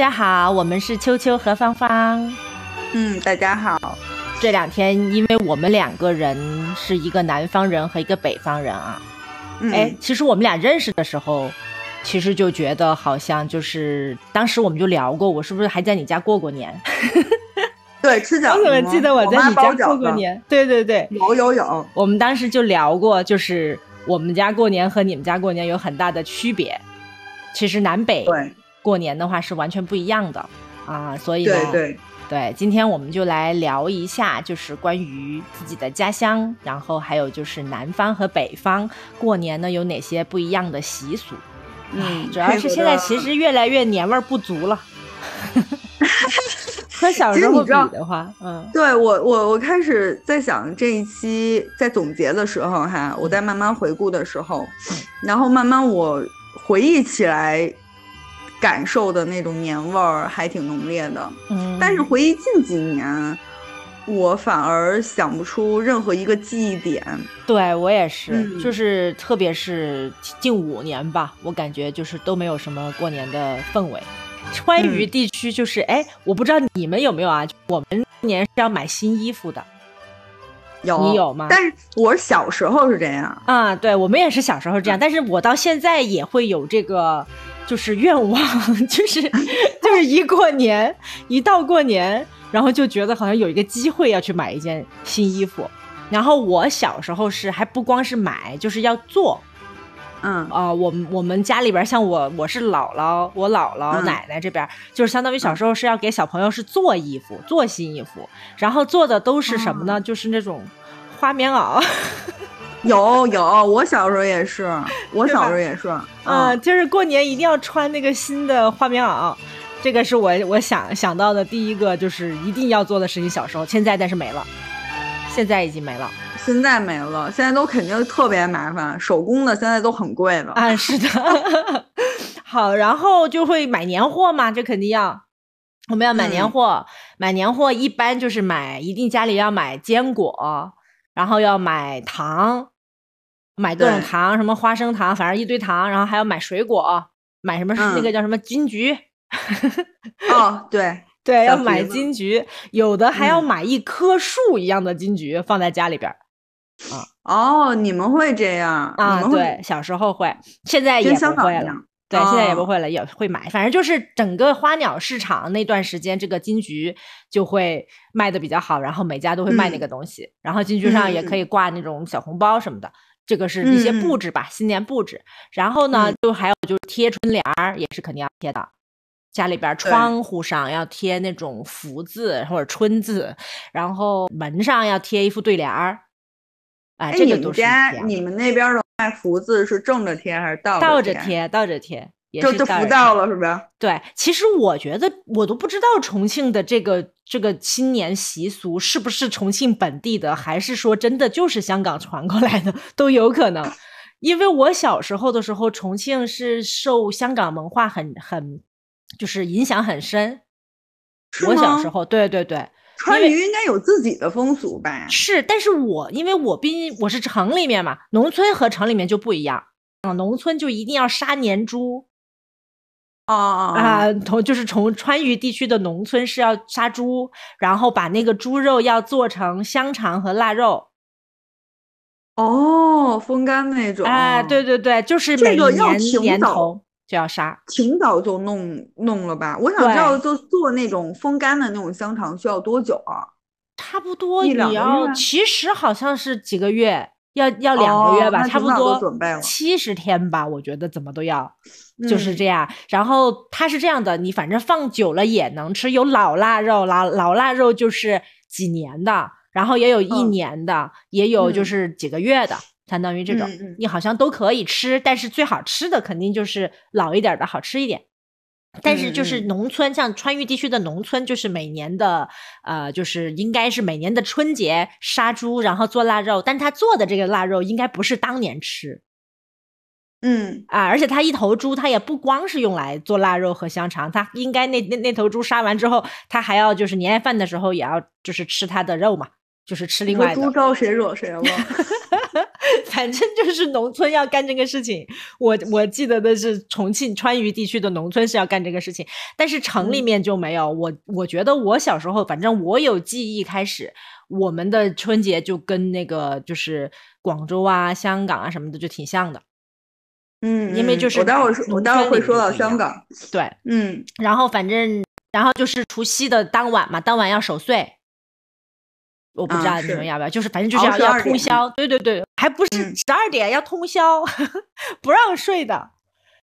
家好，我们是秋秋和芳芳。嗯，大家好。这两天，因为我们两个人是一个南方人和一个北方人啊。哎，其实我们俩认识的时候，其实就觉得好像就是当时我们就聊过，我是不是还在你家过过年？对，吃饺子。我怎么记得我在你家过过年？对对对，有有有。我们当时就聊过，就是我们家过年和你们家过年有很大的区别。其实南北过年的话是完全不一样的啊，所以呢。对对。对，今天我们就来聊一下，就是关于自己的家乡，然后还有就是南方和北方过年呢有哪些不一样的习俗。嗯，主要是现在其实越来越年味儿不足了。和小时候比的话，嗯，对我我我开始在想这一期在总结的时候哈，我在慢慢回顾的时候，然后慢慢我回忆起来。感受的那种年味儿还挺浓烈的，嗯，但是回忆近几年，我反而想不出任何一个记忆点。对我也是，就是特别是近五年吧，我感觉就是都没有什么过年的氛围。川渝地区就是，哎，我不知道你们有没有啊？我们年是要买新衣服的，有你有吗？但是我小时候是这样啊，对我们也是小时候这样，但是我到现在也会有这个。就是愿望，就是 就是一过年，一到过年，然后就觉得好像有一个机会要去买一件新衣服。然后我小时候是还不光是买，就是要做。嗯啊，我们我们家里边像我，我是姥姥，我姥姥奶奶这边，就是相当于小时候是要给小朋友是做衣服，做新衣服，然后做的都是什么呢？就是那种花棉袄。有有，我小时候也是，我小时候也是，嗯，就是过年一定要穿那个新的花棉袄，这个是我我想想到的第一个就是一定要做的事情。小时候，现在但是没了，现在已经没了，现在没了，现在都肯定特别麻烦，手工的现在都很贵了啊，是的。好，然后就会买年货嘛，这肯定要，我们要买年货，买年货一般就是买，一定家里要买坚果。然后要买糖，买各种糖，什么花生糖，反正一堆糖。然后还要买水果，买什么那个叫什么金桔。哦，对对，要买金桔，有的还要买一棵树一样的金桔放在家里边。啊哦，你们会这样啊？对，小时候会，现在也不会了。对，现在也不会了，也会买。反正就是整个花鸟市场那段时间，这个金桔就会卖的比较好，然后每家都会卖那个东西。然后金桔上也可以挂那种小红包什么的，这个是一些布置吧，新年布置。然后呢，就还有就是贴春联儿，也是肯定要贴的。家里边窗户上要贴那种福字或者春字，然后门上要贴一副对联儿。哎，这个都是。你们那边的。卖福字是正着贴还是倒倒着贴？倒着贴，就就福到了，是吧？对，其实我觉得我都不知道重庆的这个这个新年习俗是不是重庆本地的，还是说真的就是香港传过来的，都有可能。因为我小时候的时候，重庆是受香港文化很很就是影响很深。我小时候，对对对。川渝应该有自己的风俗吧？是，但是我因为我毕竟我是城里面嘛，农村和城里面就不一样啊。农村就一定要杀年猪，哦啊，从就是从川渝地区的农村是要杀猪，然后把那个猪肉要做成香肠和腊肉。哦，风干那种。哎，对对对，就是每年年头。就要杀，挺早就弄弄了吧？我想知道，就做那种风干的那种香肠需要多久啊？差不多你要，其实好像是几个月，要要两个月吧，差不多七十天吧，我觉得怎么都要，就是这样。然后它是这样的，你反正放久了也能吃，有老腊肉，老老腊肉就是几年的，然后也有一年的，也有就是几个月的。相当于这种，你好像都可以吃，但是最好吃的肯定就是老一点的，好吃一点。但是就是农村，像川渝地区的农村，就是每年的，呃，就是应该是每年的春节杀猪，然后做腊肉。但他做的这个腊肉应该不是当年吃，嗯啊，而且他一头猪，他也不光是用来做腊肉和香肠，他应该那那那头猪杀完之后，他还要就是年夜饭的时候也要就是吃它的肉嘛。就是吃另外的。猪招谁惹谁了？反正就是农村要干这个事情。我我记得的是重庆川渝地区的农村是要干这个事情，但是城里面就没有。我我觉得我小时候，反正我有记忆开始，我们的春节就跟那个就是广州啊、香港啊什么的就挺像的。嗯，因为就是我待会儿我待会儿会说到香港。对，嗯，然后反正然后就是除夕的当晚嘛，当晚要守岁。我不知道你们要不要，就是反正就是要要通宵，对对对，还不是十二点要通宵，不让睡的，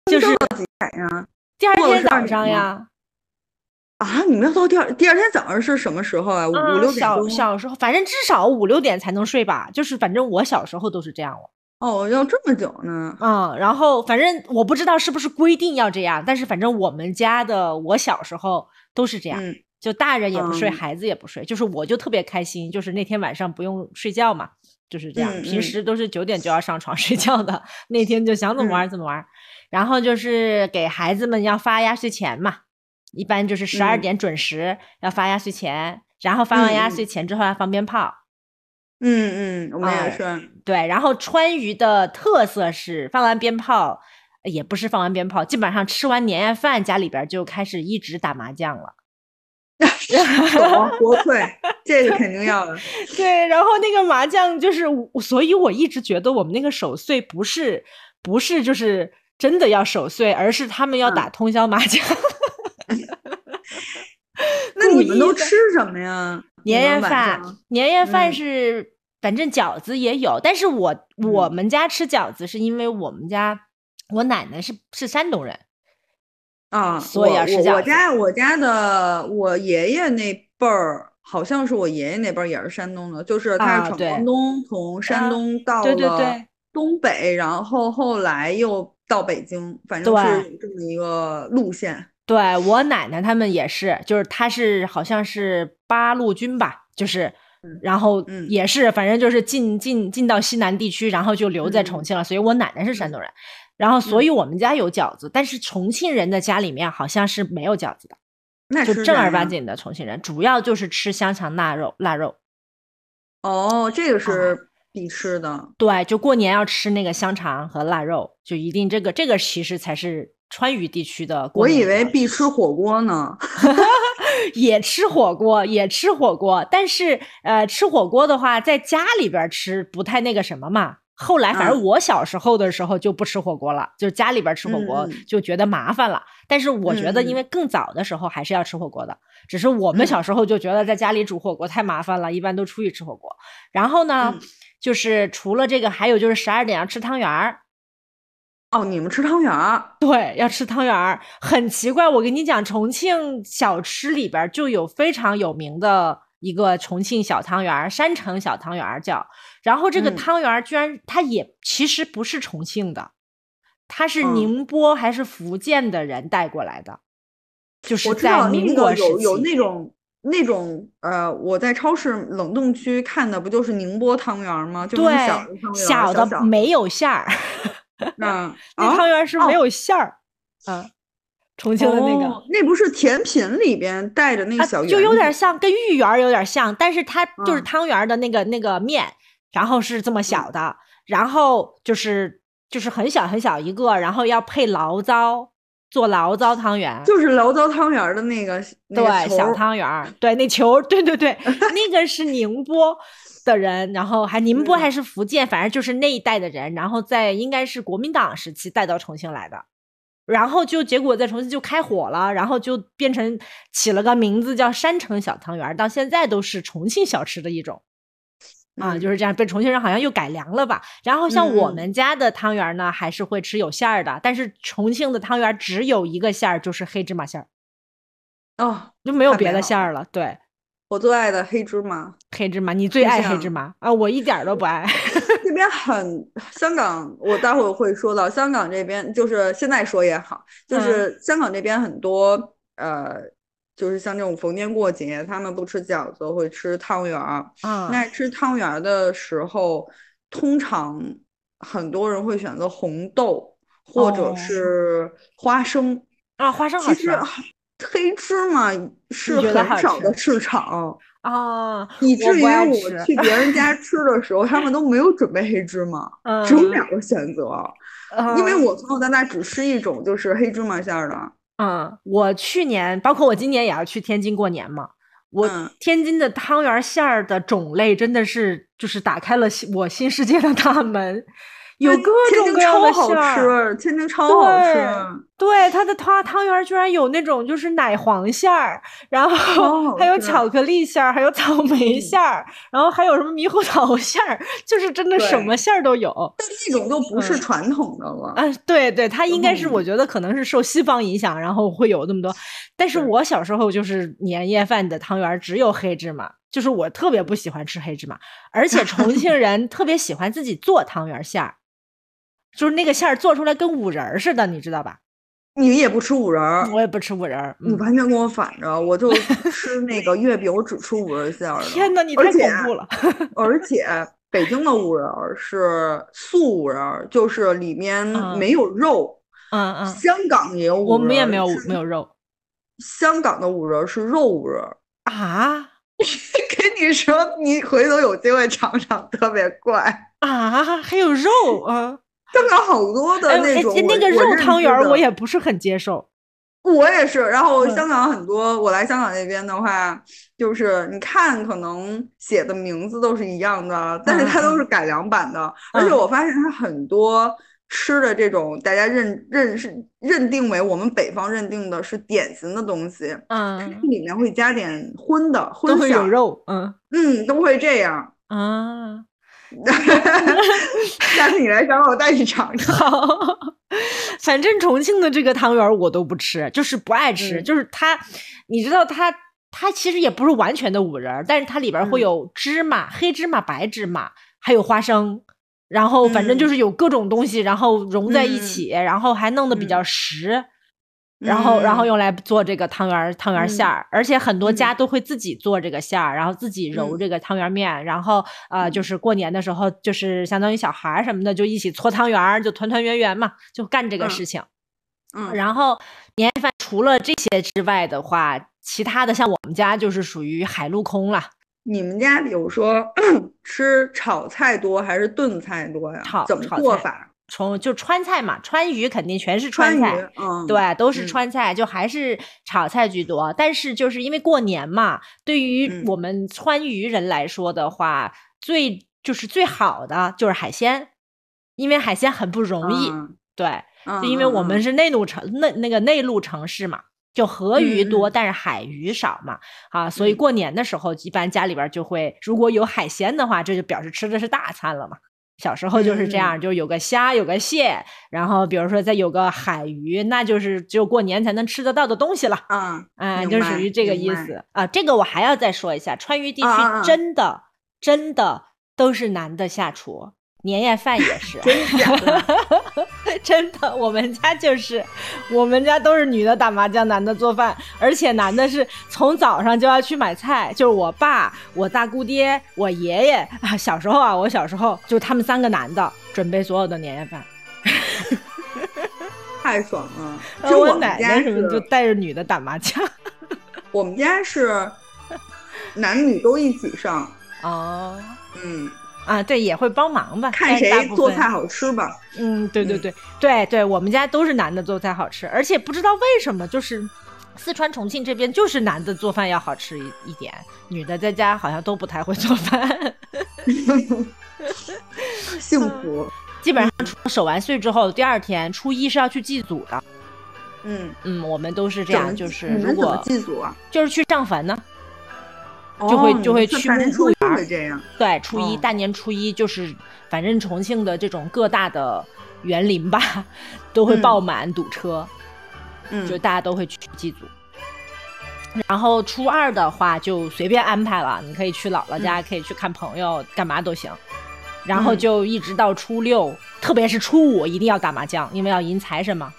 就是几点呀？第二天早上呀。啊，你们要到第二第二天早上是什么时候啊？五六点小小时候，反正至少五六点才能睡吧。就是反正我小时候都是这样了。哦，要这么久呢？嗯，然后反正我不知道是不是规定要这样，但是反正我们家的我小时候都是这样。就大人也不睡，孩子也不睡，就是我就特别开心，就是那天晚上不用睡觉嘛，就是这样。平时都是九点就要上床睡觉的，那天就想怎么玩怎么玩。然后就是给孩子们要发压岁钱嘛，一般就是十二点准时要发压岁钱，然后发完压岁钱之后要放鞭炮。嗯嗯，我们也是。对，然后川渝的特色是放完鞭炮，也不是放完鞭炮，基本上吃完年夜饭，家里边就开始一直打麻将了。国粹，这个肯定要的。对，然后那个麻将就是，所以我一直觉得我们那个守岁不是不是就是真的要守岁，而是他们要打通宵麻将。那你们都吃什么呀？年夜饭，年夜饭是反正饺子也有，但是我我们家吃饺子是因为我们家我奶奶是是山东人。啊，所以我家我家的我爷爷那辈儿，好像是我爷爷那辈儿也是山东的，就是他是闯关东，从山东到了东北，然后后来又到北京，反正是这么一个路线。对我奶奶他们也是，就是他是好像是八路军吧，就是然后也是，反正就是进进进到西南地区，然后就留在重庆了，所以我奶奶是山东人。然后，所以我们家有饺子，但是重庆人的家里面好像是没有饺子的，那就正儿八经的重庆人，主要就是吃香肠、腊肉、腊肉。哦，这个是必吃的。对，就过年要吃那个香肠和腊肉，就一定这个这个其实才是川渝地区的。我以为必吃火锅呢，也吃火锅，也吃火锅，但是呃，吃火锅的话，在家里边吃不太那个什么嘛。后来，反正我小时候的时候就不吃火锅了，就是家里边吃火锅就觉得麻烦了。但是我觉得，因为更早的时候还是要吃火锅的，只是我们小时候就觉得在家里煮火锅太麻烦了，一般都出去吃火锅。然后呢，就是除了这个，还有就是十二点要吃汤圆儿。哦，你们吃汤圆儿？对，要吃汤圆儿。很奇怪，我跟你讲，重庆小吃里边就有非常有名的。一个重庆小汤圆儿，山城小汤圆儿叫，然后这个汤圆儿居然它也其实不是重庆的，它是宁波还是福建的人带过来的，就是在民国时期有有那种那种呃，我在超市冷冻区看的不就是宁波汤圆吗？就是，小的小的没有馅儿，那 那汤圆是没有馅儿，嗯。重庆的那个，那不是甜品里边带着那个小圆，就有点像跟芋圆有点像，但是它就是汤圆的那个那个面，然后是这么小的，然后就是就是很小很小一个，然后要配醪糟做醪糟汤圆，就是醪糟汤圆的那个对小汤圆，对那球，对对对，那个是宁波的人，然后还宁波还是福建，反正就是那一代的人，然后在应该是国民党时期带到重庆来的。然后就结果在重庆就开火了，然后就变成起了个名字叫山城小汤圆，到现在都是重庆小吃的一种，啊，就是这样被重庆人好像又改良了吧。然后像我们家的汤圆呢，还是会吃有馅儿的，但是重庆的汤圆只有一个馅儿，就是黑芝麻馅儿，哦，就没有别的馅儿了。对。我最爱的黑芝麻，黑芝麻，你最爱黑芝麻啊！我一点都不爱。这边很香港，我待会儿会说到香港这边，就是现在说也好，就是香港这边很多呃，就是像这种逢年过节，他们不吃饺子，会吃汤圆儿。嗯，那吃汤圆儿的时候，通常很多人会选择红豆或者是花生啊，花生好吃。黑芝麻是很少的市场啊，以至于我去别人家吃的时候，他们都没有准备黑芝麻，只有两个选择，因为我从小到大只吃一种，就是黑芝麻馅儿的。嗯，我去年，包括我今年也要去天津过年嘛。我天津的汤圆馅儿的种类真的是，就是打开了我新世界的大门。有各种各样的馅儿，天津超好吃。对，它的汤汤圆居然有那种就是奶黄馅儿，然后还有巧克力馅儿，还有草莓馅儿，然后还有什么猕猴桃 馅儿，就是真的什么馅儿都有。但那种都不是传统的了。嗯，对对，它应该是我觉得可能是受西方影响，然后会有那么多。但是我小时候就是年夜饭的汤圆只有黑芝麻，就是我特别不喜欢吃黑芝麻，而且重庆 人特别喜欢自己做汤圆馅儿。就是那个馅儿做出来跟五仁似的，你知道吧？你也不吃五仁儿，我也不吃五仁儿。你完全跟我反着，我就 吃那个月饼，我只吃五仁馅儿的。天哪，你太恐怖了！而 且北京的五仁儿是素五仁儿，就是里面没有肉。嗯嗯。香港也有五仁儿，我们也没有没有肉。香港的五仁儿是肉五仁儿啊！跟你说，你回头有机会尝尝，特别怪啊！还有肉啊！香港好多的那种，那个肉汤圆我也不是很接受。我也是。然后香港很多，我来香港那边的话，就是你看，可能写的名字都是一样的，但是它都是改良版的。而且我发现它很多吃的这种，大家认认识认定为我们北方认定的是典型的东西，嗯，里面会加点荤的，荤会有肉，嗯嗯，都会这样啊。下次你来找我，我带你尝尝。反正重庆的这个汤圆我都不吃，就是不爱吃。就是它，你知道它，它其实也不是完全的五仁，但是它里边会有芝麻、黑芝麻、白芝麻，还有花生，然后反正就是有各种东西，然后融在一起，然后还弄得比较实。然后，然后用来做这个汤圆汤圆馅儿，而且很多家都会自己做这个馅儿，然后自己揉这个汤圆面，然后呃，就是过年的时候，就是相当于小孩儿什么的就一起搓汤圆，就团团圆圆嘛，就干这个事情。嗯，然后年夜饭除了这些之外的话，其他的像我们家就是属于海陆空了。你们家比如说 吃炒菜多还是炖菜多呀？炒怎么做法？从就川菜嘛，川渝肯定全是川菜，嗯，对，都是川菜，就还是炒菜居多。但是就是因为过年嘛，对于我们川渝人来说的话，最就是最好的就是海鲜，因为海鲜很不容易，对，就因为我们是内陆城，那那个内陆城市嘛，就河鱼多，但是海鱼少嘛，啊，所以过年的时候一般家里边就会如果有海鲜的话，这就表示吃的是大餐了嘛。小时候就是这样，就是有个虾，有个蟹，然后比如说再有个海鱼，那就是只有过年才能吃得到的东西了。嗯，哎，就属于这个意思啊。这个我还要再说一下，川渝地区真的真的都是男的下厨。年夜饭也是，真的，我们家就是，我们家都是女的打麻将，男的做饭，而且男的是从早上就要去买菜，就是我爸、我大姑爹、我爷爷啊。小时候啊，我小时候就他们三个男的准备所有的年夜饭，太爽了。就我奶奶什么就带着女的打麻将，我们家是男女都一起上哦，嗯。啊，对，也会帮忙吧，看谁做菜好吃吧。嗯，对对对对对，我们家都是男的做菜好吃，而且不知道为什么，就是四川重庆这边就是男的做饭要好吃一一点，女的在家好像都不太会做饭。幸福，基本上守完岁之后，第二天初一是要去祭祖的。嗯嗯，我们都是这样，就是如果祭祖啊，就是去上坟呢。就会就会去墓园，这样对，初一大年初一就是，反正重庆的这种各大的园林吧，都会爆满堵车，嗯，就大家都会去祭祖。然后初二的话就随便安排了，你可以去姥姥家，可以去看朋友，干嘛都行。然后就一直到初六，特别是初五一定要打麻将，因为要迎财神嘛。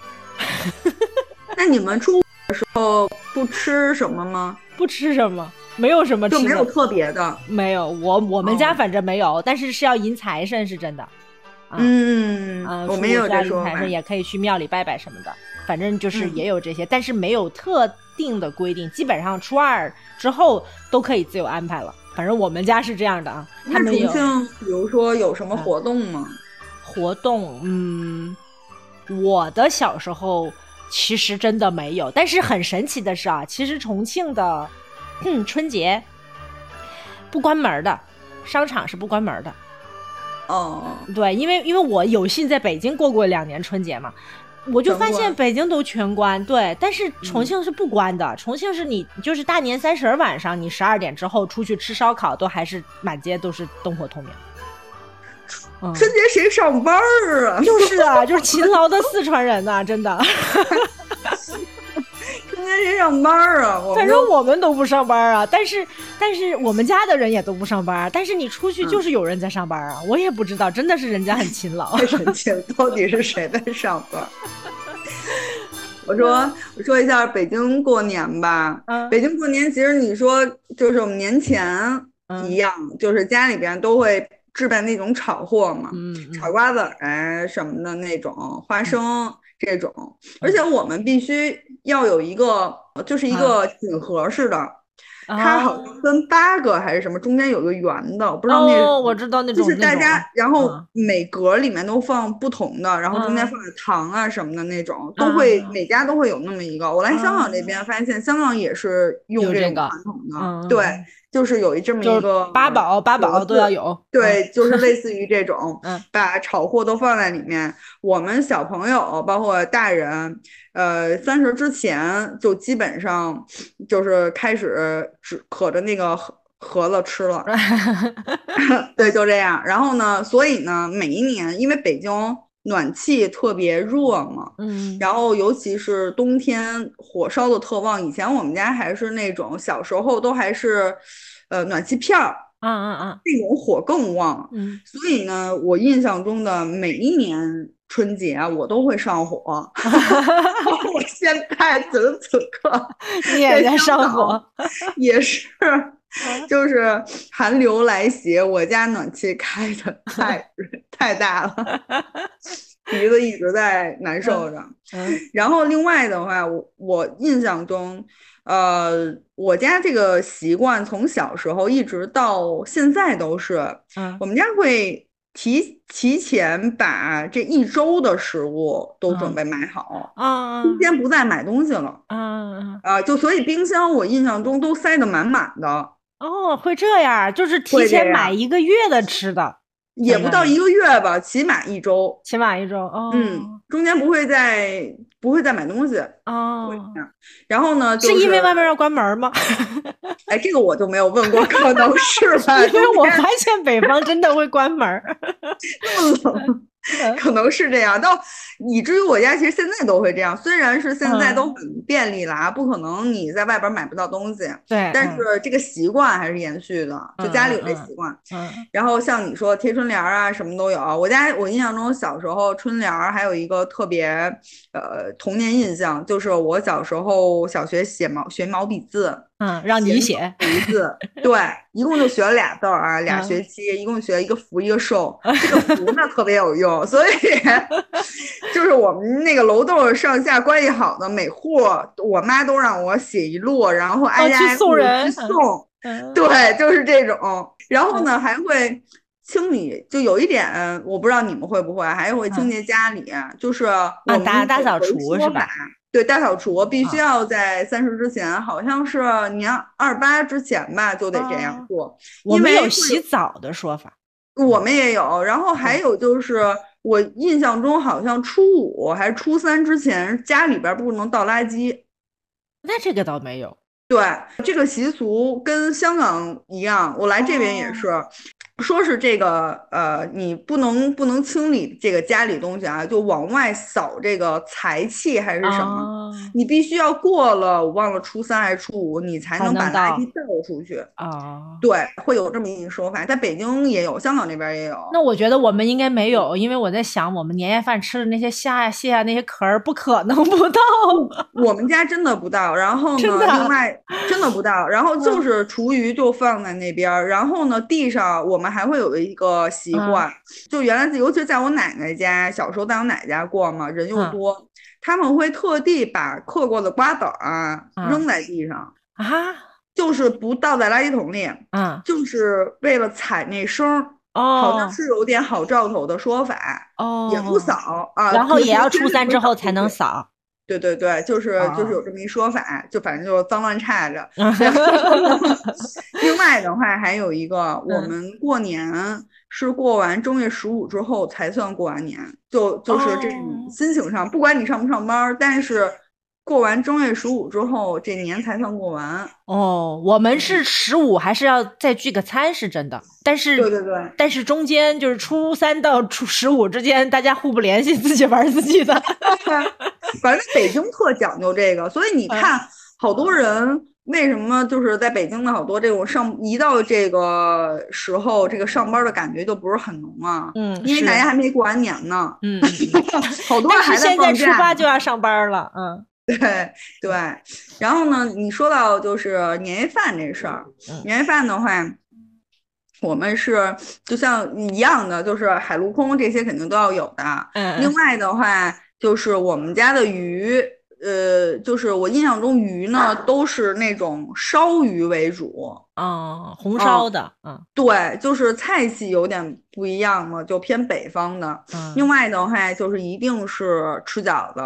那你们初五的时候不吃什么吗？不吃什么？没有什么，就没有特别的，没有。我我们家反正没有，但是是要迎财神，是真的。嗯嗯，我没有迎财神，也可以去庙里拜拜什么的，反正就是也有这些，但是没有特定的规定，基本上初二之后都可以自由安排了。反正我们家是这样的啊。他们重庆，比如说有什么活动吗？活动，嗯，我的小时候其实真的没有。但是很神奇的是啊，其实重庆的春节不关门的，商场是不关门的。哦，对，因为因为我有幸在北京过过两年春节嘛。我就发现北京都全关，对，但是重庆是不关的。重庆是你就是大年三十晚上，你十二点之后出去吃烧烤，都还是满街都是灯火通明。春节谁上班啊？就是啊，就是 勤劳的四川人呐，真的。春节谁上班啊？反正我们都不上班啊，但是但是我们家的人也都不上班，但是你出去就是有人在上班啊，我也不知道，真的是人家很勤劳。太 神奇了，到底是谁在上班？我说，我说一下北京过年吧。嗯，北京过年其实你说就是我们年前一样，就是家里边都会置办那种炒货嘛，炒瓜子儿什么的那种，花生这种，而且我们必须要有一个，就是一个锦盒似的。它好像分八个还是什么，中间有个圆的，我不知道那。哦，我知道那种。就是大家，然后每格里面都放不同的，然后中间放点糖啊什么的那种，都会每家都会有那么一个。我来香港这边发现，香港也是用这种传统的，对。就是有一这么一个八宝八宝都要有，对，就是类似于这种，把炒货都放在里面。我们小朋友包括大人，呃，三十之前就基本上就是开始只可着那个盒盒子吃了，对，就这样。然后呢，所以呢，每一年因为北京暖气特别热嘛，嗯，然后尤其是冬天火烧的特旺。以前我们家还是那种小时候都还是。呃，暖气片儿，嗯嗯嗯，那种火更旺，嗯，所以呢，我印象中的每一年春节我都会上火，我现在此时此刻 你也在上火，也是，就是寒流来袭，我家暖气开的太太大了，鼻子一直在难受着，嗯，然后另外的话，我我印象中。呃，我家这个习惯从小时候一直到现在都是，嗯，我们家会提提前把这一周的食物都准备买好，啊，今天不再买东西了，啊啊，就所以冰箱我印象中都塞得满满的。哦，会这样，就是提前买一个月的吃的。也不到一个月吧，起码一周，起码一周哦。嗯，中间不会再不会再买东西哦。然后呢，是因为外面要关门吗？哎，这个我就没有问过，可能是吧。因为我发现北方真的会关门，那么冷。可能是这样，到以至于我家其实现在都会这样。虽然是现在都很便利了啊，不可能你在外边买不到东西。对，但是这个习惯还是延续的，就家里有这习惯。嗯。然后像你说贴春联啊，什么都有。我家我印象中小时候春联还有一个特别呃童年印象，就是我小时候小学写毛学毛笔字。嗯，让你写福字，对，一共就学了俩字儿啊，俩学期，一共学一个福一个寿，这个福呢特别有用，所以 就是我们那个楼栋上下关系好的每户，我妈都让我写一摞，然后挨家挨户去送，对，就是这种，然后呢还会清理，就有一点我不知道你们会不会，还会清洁家里，就是我打大扫除是吧？对大扫除必须要在三十之前，好像是年二八之前吧，就得这样做。我们有洗澡的说法，我们也有。然后还有就是，我印象中好像初五还是初三之前，家里边不能倒垃圾。那这个倒没有。对，这个习俗跟香港一样，我来这边也是。说是这个，呃，你不能不能清理这个家里东西啊，就往外扫这个财气还是什么？你必须要过了，我忘了初三还是初五，你才能把垃圾倒出去啊。对，会有这么一个说法，在北京也有，香港那边也有。那我觉得我们应该没有，因为我在想，我们年夜饭吃的那些虾呀、蟹啊那些壳儿，不可能不到。我们家真的不到，然后呢，另外真的不到，然后就是厨余就放在那边，然后呢，地上我们。还会有一个习惯，就原来尤其在我奶奶家，小时候在我奶奶家过嘛，人又多，他们会特地把嗑过的瓜子啊扔在地上啊，就是不倒在垃圾桶里，嗯，就是为了踩那声，好像是有点好兆头的说法，哦，也不扫啊，然后也要初三之后才能扫。对对对，就是就是有这么一说法，就反正就脏乱差着。另外的话，还有一个，我们过年是过完正月十五之后才算过完年，就就是这种心情上，不管你上不上班，但是。过完正月十五之后，这年才算过完哦。我们是十五，还是要再聚个餐？是真的。但是，对对对。但是中间就是初三到初十五之间，大家互不联系，自己玩自己的。反正北京特讲究这个，所以你看，好多人为什么就是在北京的好多这种上一到这个时候，这个上班的感觉就不是很浓啊。嗯，因为大家还没过完年呢。嗯，好多人还在现在初八就要上班了。嗯。对对，然后呢？你说到就是年夜饭这事儿，年夜饭的话，我们是就像一样的，就是海陆空这些肯定都要有的。嗯。另外的话，就是我们家的鱼，呃，就是我印象中鱼呢都是那种烧鱼为主。啊，红烧的。嗯。对，就是菜系有点不一样嘛，就偏北方的。嗯。另外的话，就是一定是吃饺子。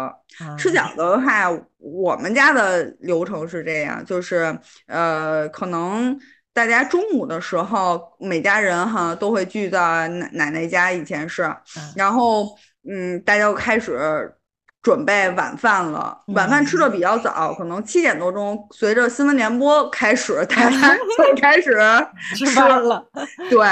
吃饺子的话，我们家的流程是这样，就是呃，可能大家中午的时候，每家人哈都会聚在奶奶奶家，以前是，然后嗯，大家就开始准备晚饭了。晚饭吃的比较早，可能七点多钟，随着新闻联播开始，大家 就开始 吃饭了。对，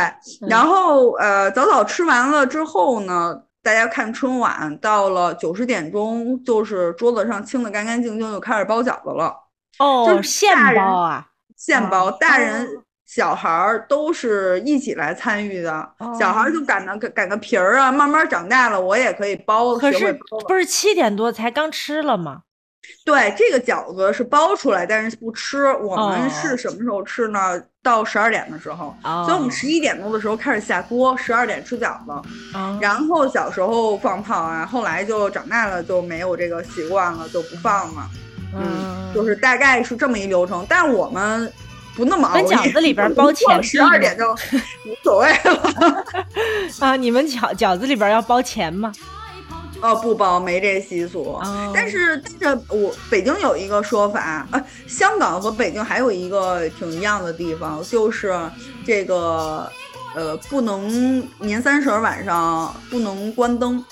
然后呃，早早吃完了之后呢。大家看春晚，到了九十点钟，就是桌子上清的干干净净，就开始包饺子了。哦，现包啊，现包，大人小孩儿都是一起来参与的。小孩儿就擀个擀个皮儿啊，慢慢长大了，我也可以包。可是不是七点多才刚吃了吗？对，这个饺子是包出来，但是不吃。我们是什么时候吃呢？到十二点的时候。所以我们十一点多的时候开始下锅，十二点吃饺子。然后小时候放炮啊，后来就长大了就没有这个习惯了，就不放了。嗯，就是大概是这么一流程。但我们不那么熬夜。饺子里边包钱，十二点就无所谓了。啊，你们饺饺子里边要包钱吗？哦，不包，没这习俗。但是，但是我北京有一个说法，呃，香港和北京还有一个挺一样的地方，就是这个，呃，不能年三十晚上不能关灯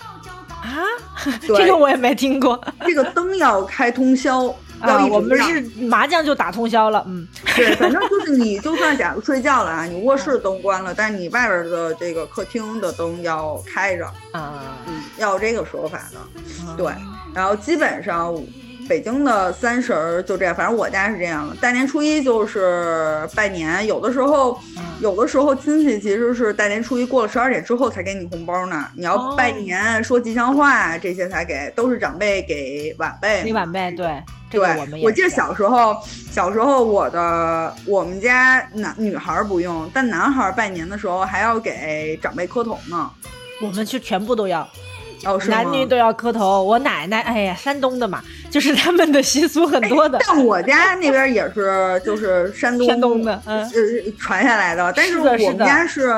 啊。这个我也没听过，这个灯要开通宵。啊，我们是麻将就打通宵了，嗯，对，反正就是你就算假如睡觉了啊，你卧室灯关了，但是你外边的这个客厅的灯要开着啊，嗯，要这个说法的，对，然后基本上北京的三十儿就这样，反正我家是这样的，大年初一就是拜年，有的时候有的时候亲戚其实是大年初一过了十二点之后才给你红包呢，你要拜年说吉祥话这些才给，都是长辈给晚辈，给晚辈，对。对，我记得小时候，小时候我的我们家男女孩不用，但男孩拜年的时候还要给长辈磕头呢。我们是全部都要，哦，男女都要磕头。我奶奶，哎呀，山东的嘛，就是他们的习俗很多的。但我家那边也是，就是山东山东的，嗯，传下来的。但是我们家是，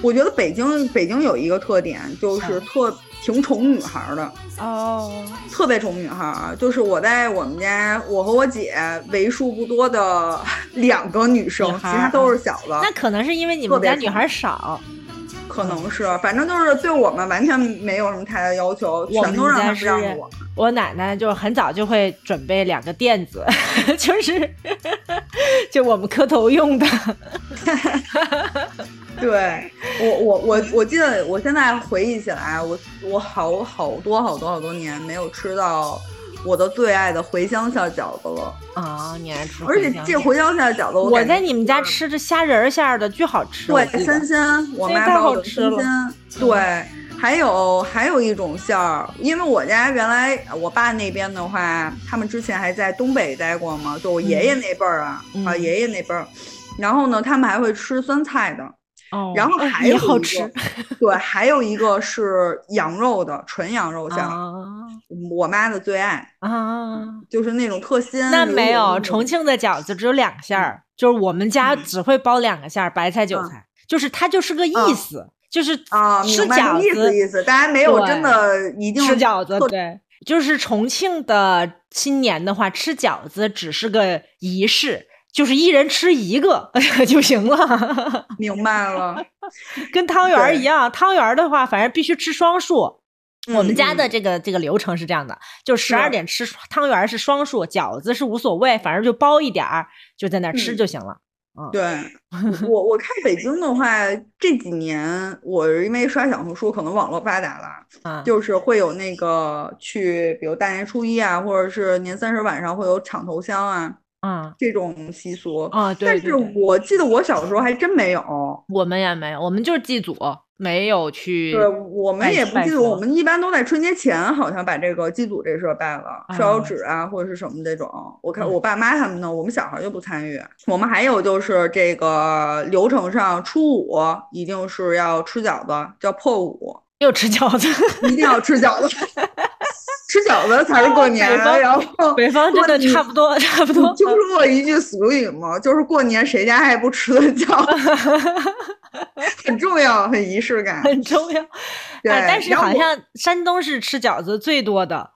我觉得北京北京有一个特点，就是特。挺宠女孩的哦，特别宠女孩，就是我在我们家，我和我姐为数不多的两个女生，其他都是小的。那可能是因为你们家女孩少，可能是，反正就是对我们完全没有什么太大要求，全都让他们让我。我奶奶就很早就会准备两个垫子，就是 就我们磕头用的。对我我我我记得，我现在回忆起来，我我好好多好多好多年没有吃到我的最爱的茴香馅饺子了啊！你爱吃？而且这茴香馅饺子，我在你们家吃这虾仁馅的巨好吃，对，新鲜，我妈包的新鲜。对，还有还有一种馅儿，因为我家原来我爸那边的话，他们之前还在东北待过嘛，就我爷爷那辈儿啊啊，爷爷那辈儿，然后呢，他们还会吃酸菜的。哦，然后还有一个，对，还有一个是羊肉的纯羊肉馅，我妈的最爱啊，就是那种特鲜。那没有，重庆的饺子只有两个馅儿，就是我们家只会包两个馅儿，白菜韭菜，就是它就是个意思，就是啊，吃饺子意思意思，大家没有真的一定吃饺子，对，就是重庆的新年的话，吃饺子只是个仪式。就是一人吃一个 就行了，明白了，跟汤圆一样。汤圆的话，反正必须吃双数。我们家的这个这个流程是这样的，就十二点吃汤圆是双数，饺子是无所谓，反正就包一点儿，就在那吃就行了。嗯，对我我看北京的话，这几年我因为刷小红书，可能网络发达了，就是会有那个去，比如大年初一啊，或者是年三十晚上会有抢头香啊。啊，这种习俗啊，对。但是我记得我小时候还真没有，我们也没有，我们就是祭祖，没有去。对，我们也不记得，我们一般都在春节前，好像把这个祭祖这事儿办了，烧纸啊或者是什么这种。我看我爸妈他们呢，我们小孩就不参与。我们还有就是这个流程上，初五一定是要吃饺子，叫破五，又吃饺子，一定要吃饺子。吃饺子才是过年，然后北方真的差不多，差不多。听说过一句俗语吗？就是过年谁家还不吃的饺子，很重要，很仪式感，很重要。对，但是好像山东是吃饺子最多的，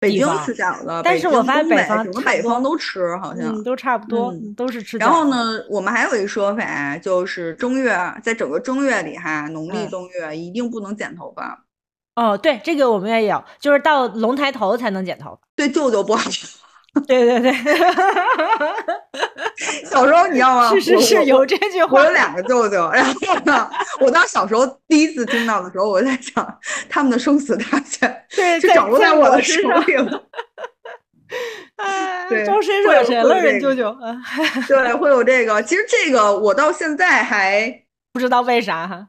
北京吃饺子，但是我发现北方整个北方都吃，好像都差不多，都是吃。然后呢，我们还有一说法，就是正月，在整个正月里哈，农历正月一定不能剪头发。哦，对，这个我们也有，就是到龙抬头才能剪头发。对舅舅不好。对对对。小时候你知道吗？是是是，有这句话。我有两个舅舅，然后呢，我当小时候第一次听到的时候，我在想，他们的生死大权就掌握在我的手里了。对，招谁惹谁了，人舅舅。对，会有这个。其实这个我到现在还不知道为啥哈。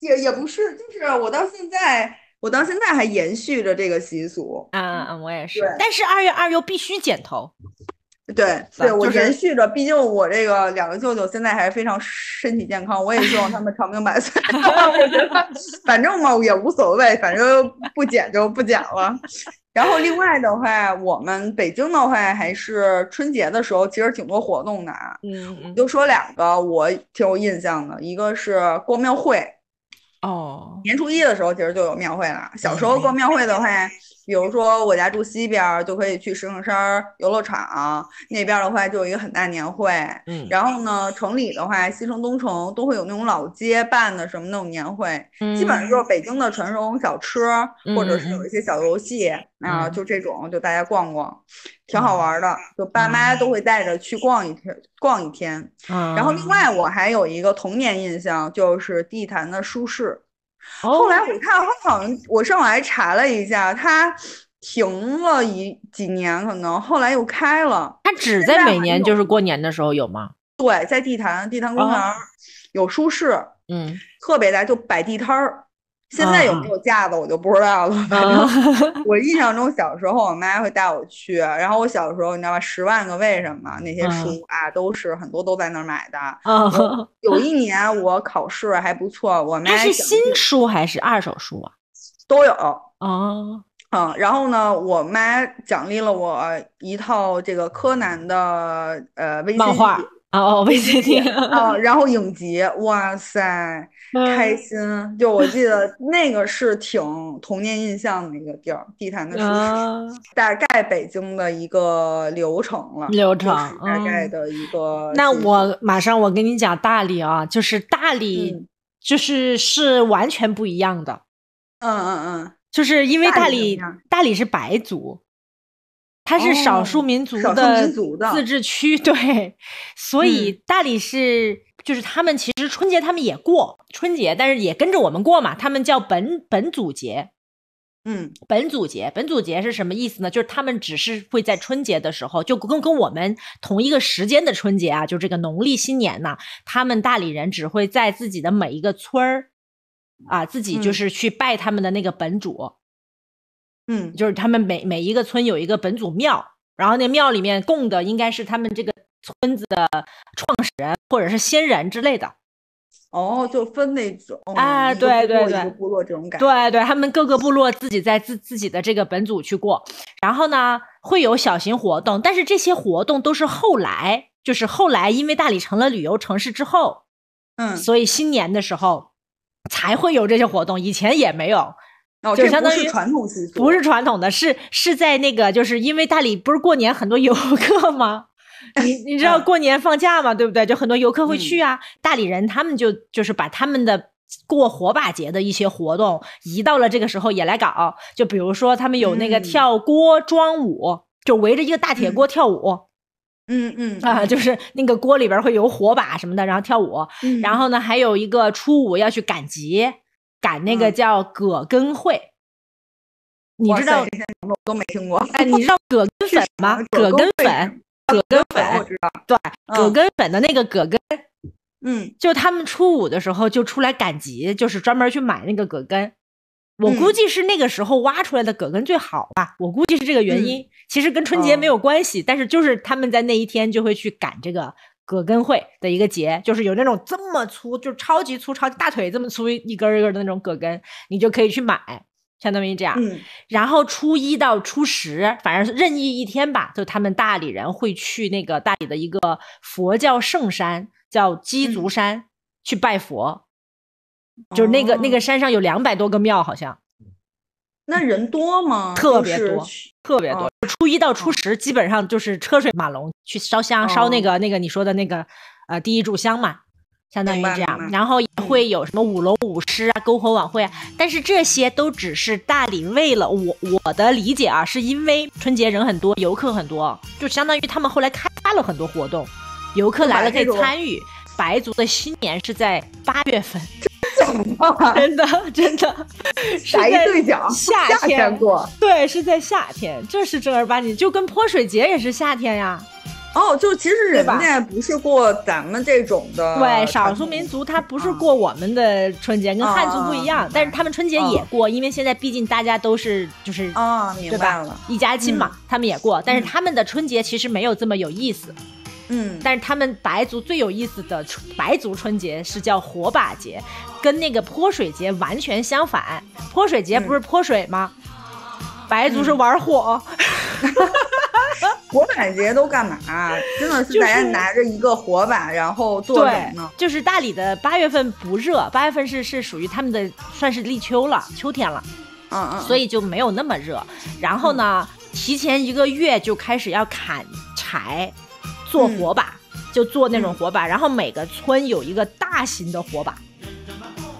也也不是，就是我到现在。我到现在还延续着这个习俗，嗯嗯，我也是。但是二月二又必须剪头，对对，我延续着。毕竟我这个两个舅舅现在还是非常身体健康，我也希望他们长命百岁。我觉得反正嘛也无所谓，反正不剪就不剪了。然后另外的话，我们北京的话还是春节的时候其实挺多活动的啊。嗯嗯，就说两个我挺有印象的，一个是逛庙会。哦，年初一的时候其实就有庙会了。小时候逛庙会的话，比如说我家住西边，就可以去石景山游乐场那边的话，就有一个很大年会。嗯，然后呢，城里的话，西城、东城都会有那种老街办的什么那种年会，基本上就是北京的传统小吃，或者是有一些小游戏啊，就这种，就大家逛逛，挺好玩的。就爸妈都会带着去逛一天，逛一天。然后另外我还有一个童年印象，就是地坛的书市。后来我看，好像我上网还查了一下，它停了一几年，可能后来又开了。它只在每年就是过年的时候有吗？对，在地坛地坛公园有书市，嗯，特别大，就摆地摊儿。现在有没有架子我就不知道了。反正我印象中小时候我妈会带我去，然后我小时候你知道吧，《十万个为什么》那些书啊，都是很多都在那儿买的。有一年我考试还不错，我妈是新书还是二手书啊？都有哦。嗯，然后呢，我妈奖励了我一套这个柯南的呃漫画。哦，VCD 啊，然后影集，哇塞，开心！就我记得那个是挺童年印象的一个地儿，地坛的书大概北京的一个流程了，流程大概的一个。那我马上我跟你讲大理啊，就是大理，就是是完全不一样的。嗯嗯嗯，就是因为大理，大理是白族。它是少数民族的自治区，对，所以大理是就是他们其实春节他们也过春节，但是也跟着我们过嘛，他们叫本本祖节，嗯，本祖节，本祖节是什么意思呢？就是他们只是会在春节的时候，就跟跟我们同一个时间的春节啊，就这个农历新年呐，他们大理人只会在自己的每一个村儿啊，自己就是去拜他们的那个本主。嗯，就是他们每每一个村有一个本祖庙，然后那庙里面供的应该是他们这个村子的创始人或者是先人之类的，哦，就分那种啊，对对对，部落这种感觉，对对，他们各个部落自己在自自己的这个本组去过，然后呢会有小型活动，但是这些活动都是后来，就是后来因为大理成了旅游城市之后，嗯，所以新年的时候才会有这些活动，以前也没有，哦就相当于传统习俗，不是传统的，是是在那个，就是因为大理不是过年很多游客吗？你你知道过年放假嘛，对不对？就很多游客会去啊。大理人他们就就是把他们的过火把节的一些活动移到了这个时候也来搞。就比如说他们有那个跳锅庄舞，就围着一个大铁锅跳舞。嗯嗯啊，就是那个锅里边会有火把什么的，然后跳舞。然后呢，还有一个初五要去赶集，赶那个叫葛根会。你知道？我都没听过。哎，你知道葛根粉吗？葛根粉。葛根粉，我知道。对，葛根粉的那个葛根，嗯，就他们初五的时候就出来赶集，就是专门去买那个葛根。我估计是那个时候挖出来的葛根最好吧，我估计是这个原因。其实跟春节没有关系，但是就是他们在那一天就会去赶这个葛根会的一个节，就是有那种这么粗，就超级粗、超级大腿这么粗一根一根的那种葛根，你就可以去买。相当于这样，然后初一到初十，反正任意一天吧，就他们大理人会去那个大理的一个佛教圣山，叫鸡足山，去拜佛。就是那个那个山上有两百多个庙，好像。那人多吗？特别多，特别多。初一到初十，基本上就是车水马龙，去烧香，烧那个那个你说的那个呃第一炷香嘛。相当于这样，然后也会有什么舞龙舞狮啊、篝火晚会啊，但是这些都只是大理为了我我的理解啊，是因为春节人很多，游客很多，就相当于他们后来开发了很多活动，游客来了可以参与。白族的新年是在八月份，真的真的，打一对角，夏天过，对，是在夏天，这是正儿八经，就跟泼水节也是夏天呀。哦，就其实人家不是过咱们这种的，对，少数民族他不是过我们的春节，跟汉族不一样，但是他们春节也过，因为现在毕竟大家都是就是啊，明白了，一家亲嘛，他们也过，但是他们的春节其实没有这么有意思，嗯，但是他们白族最有意思的白族春节是叫火把节，跟那个泼水节完全相反，泼水节不是泼水吗？白族是玩火。火把节都干嘛？真的是大家拿着一个火把，然后做什么呢？就是大理的八月份不热，八月份是是属于他们的算是立秋了，秋天了，嗯嗯，所以就没有那么热。然后呢，提前一个月就开始要砍柴，做火把，就做那种火把。然后每个村有一个大型的火把。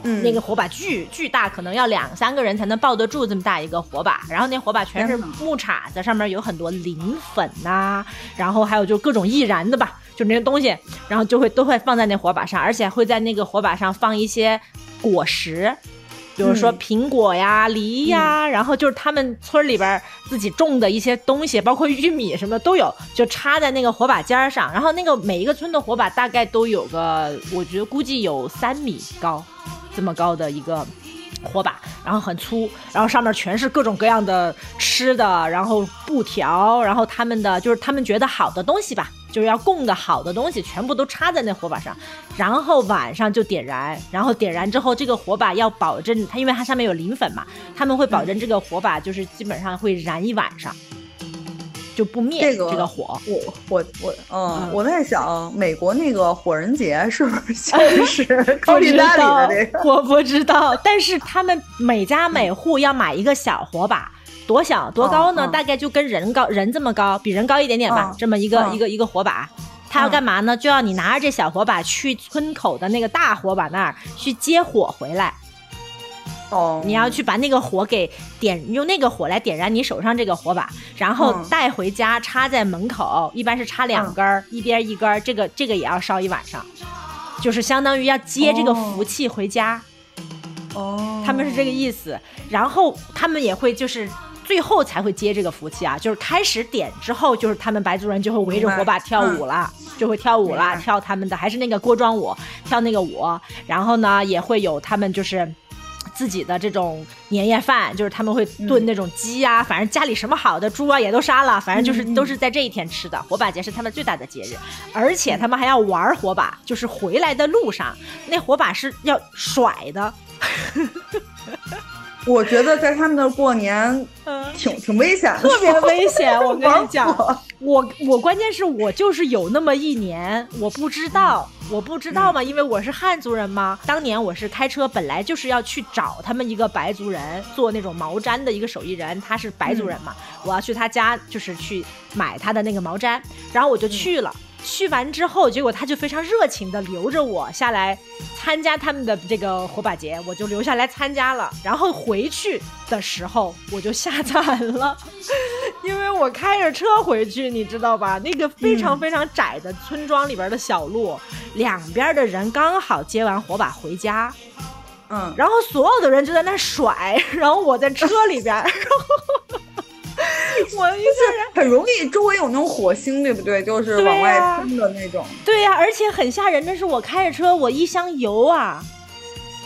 嗯，那个火把巨巨大，可能要两三个人才能抱得住这么大一个火把。然后那火把全是木叉子，上面有很多磷粉呐，然后还有就各种易燃的吧，就那些东西，然后就会都会放在那火把上，而且会在那个火把上放一些果实，比如说苹果呀、梨呀，然后就是他们村里边自己种的一些东西，包括玉米什么都有，就插在那个火把尖上。然后那个每一个村的火把大概都有个，我觉得估计有三米高。这么高的一个火把，然后很粗，然后上面全是各种各样的吃的，然后布条，然后他们的就是他们觉得好的东西吧，就是要供的好的东西，全部都插在那火把上，然后晚上就点燃，然后点燃之后，这个火把要保证它，因为它上面有磷粉嘛，他们会保证这个火把就是基本上会燃一晚上。就不灭这个这个火，我我我，嗯，我在想，美国那个火人节是不是就是 高丽大里的这个？我不知道，但是他们每家每户要买一个小火把，多小多高呢？大概就跟人高人这么高，比人高一点点吧，这么一个一个一个火把，他要干嘛呢？就要你拿着这小火把去村口的那个大火把那儿去接火回来。哦，你要去把那个火给点，用那个火来点燃你手上这个火把，然后带回家插在门口，一般是插两根儿，一边一根儿，这个这个也要烧一晚上，就是相当于要接这个福气回家。哦，他们是这个意思，然后他们也会就是最后才会接这个福气啊，就是开始点之后，就是他们白族人就会围着火把跳舞了，就会跳舞了，跳他们的还是那个锅庄舞，跳那个舞，然后呢也会有他们就是。自己的这种年夜饭，就是他们会炖那种鸡啊，反正家里什么好的猪啊也都杀了，反正就是都是在这一天吃的。火把节是他们最大的节日，而且他们还要玩火把，就是回来的路上那火把是要甩的。我觉得在他们那过年，挺挺危险的，特别危险。我跟你讲，我我关键是我就是有那么一年，我不知道，我不知道嘛，因为我是汉族人嘛。当年我是开车，本来就是要去找他们一个白族人做那种毛毡的一个手艺人，他是白族人嘛，我要去他家，就是去买他的那个毛毡，然后我就去了。去完之后，结果他就非常热情的留着我下来参加他们的这个火把节，我就留下来参加了。然后回去的时候我就吓惨 了，因为我开着车回去，你知道吧？那个非常非常窄的村庄里边的小路，两边的人刚好接完火把回家，嗯，然后所有的人就在那甩，然后我在车里边，然后。我一个人很容易，周围有那种火星，对不对？就是往外喷的那种。对呀，而且很吓人的是，我开着车，我一箱油啊，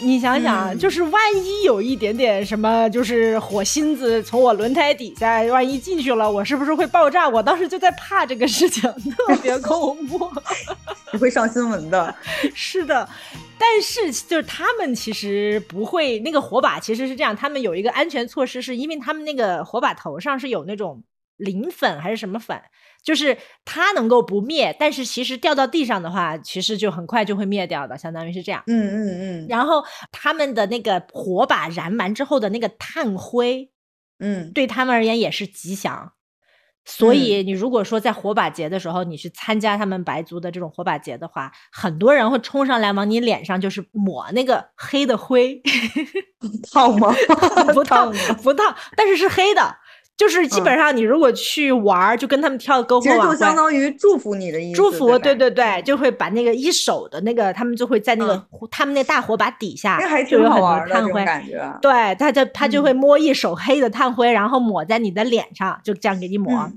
你想想，就是万一有一点点什么，就是火星子从我轮胎底下，万一进去了，我是不是会爆炸？我当时就在怕这个事情，特别恐怖。你 会上新闻的。是的。但是就是他们其实不会那个火把其实是这样，他们有一个安全措施，是因为他们那个火把头上是有那种磷粉还是什么粉，就是它能够不灭，但是其实掉到地上的话，其实就很快就会灭掉的，相当于是这样。嗯嗯嗯。然后他们的那个火把燃完之后的那个炭灰，嗯，对他们而言也是吉祥。所以，你如果说在火把节的时候，你去参加他们白族的这种火把节的话，很多人会冲上来往你脸上就是抹那个黑的灰，烫吗？不烫，不烫，但是是黑的。就是基本上，你如果去玩，就跟他们跳篝火晚会，就相当于祝福你的意思。祝福，对对对，就会把那个一手的那个，他们就会在那个他们那大火把底下，就有很多炭灰。感觉。对，他就他就会摸一手黑的炭灰，然后抹在你的脸上，就这样给你抹。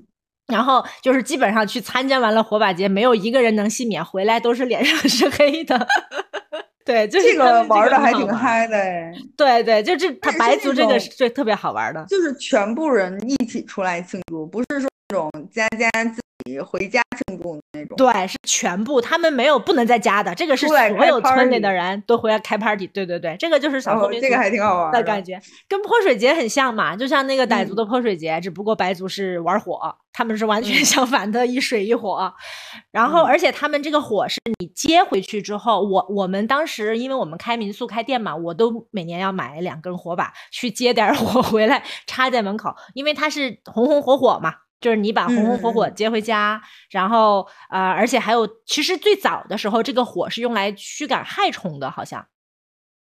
然后就是基本上去参加完了火把节，没有一个人能幸免，回来都是脸上 是黑的。对，就这个玩的还挺嗨的哎。对对，就这他白族这个是最特别好玩的，就是全部人一起出来庆祝，不是说那种家家自己回家庆祝那种。对，是全部，他们没有不能在家的，这个是所有村里的人都回来开 party。对对对，这个就是少数民族这个还挺好玩的感觉，跟泼水节很像嘛，就像那个傣族的泼水节，只不过白族是玩火。他们是完全相反的，一水一火，然后而且他们这个火是你接回去之后，我我们当时因为我们开民宿开店嘛，我都每年要买两根火把去接点火回来插在门口，因为它是红红火火嘛，就是你把红红火火接回家，然后呃，而且还有，其实最早的时候这个火是用来驱赶害虫的，好像。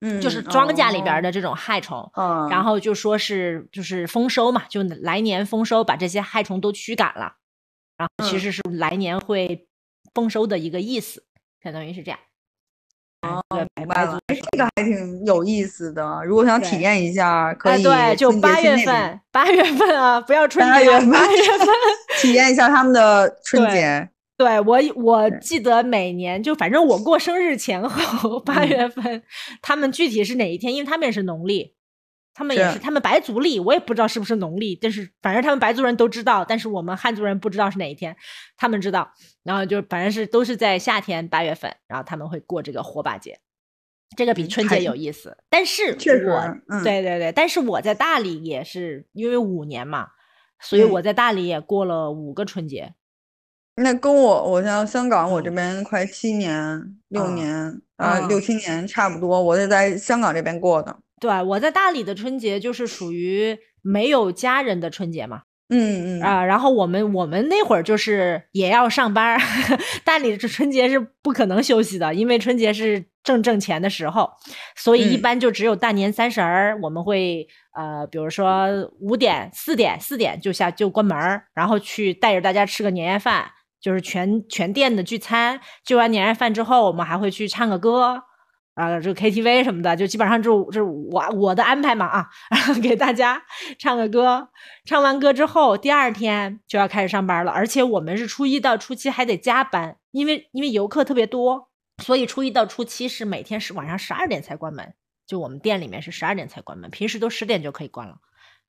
嗯，就是庄稼里边的这种害虫，然后就说是就是丰收嘛，就来年丰收，把这些害虫都驱赶了，然后其实是来年会丰收的一个意思，相当于是这样。哦，明白了，哎，这个还挺有意思的。如果想体验一下，可以对，就八月份，八月份啊，不要春节，八月份 体验一下他们的春节。对我，我记得每年就反正我过生日前后 八月份，他们具体是哪一天？因为他们也是农历，他们也是他们白族历，我也不知道是不是农历，但是反正他们白族人都知道，但是我们汉族人不知道是哪一天，他们知道，然后就反正是都是在夏天八月份，然后他们会过这个火把节，这个比春节有意思。但是我，对对对，但是我在大理也是因为五年嘛，所以我在大理也过了五个春节。那跟我，我像香港，我这边快七年、六年啊，六七年差不多，我是在香港这边过的。对，我在大理的春节就是属于没有家人的春节嘛。嗯嗯啊，然后我们我们那会儿就是也要上班，大理这春节是不可能休息的，因为春节是挣挣钱的时候，所以一般就只有大年三十儿我们会呃，比如说五点、四点、四点就下就关门，然后去带着大家吃个年夜饭。就是全全店的聚餐，聚完年夜饭之后，我们还会去唱个歌，啊，这 KTV 什么的，就基本上就就我我的安排嘛啊，给大家 唱个歌，唱完歌之后，第二天就要开始上班了，而且我们是初一到初七还得加班，因为因为游客特别多，所以初一到初七是每天是晚上十二点才关门。就我们店里面是十二点才关门，平时都十点就可以关了，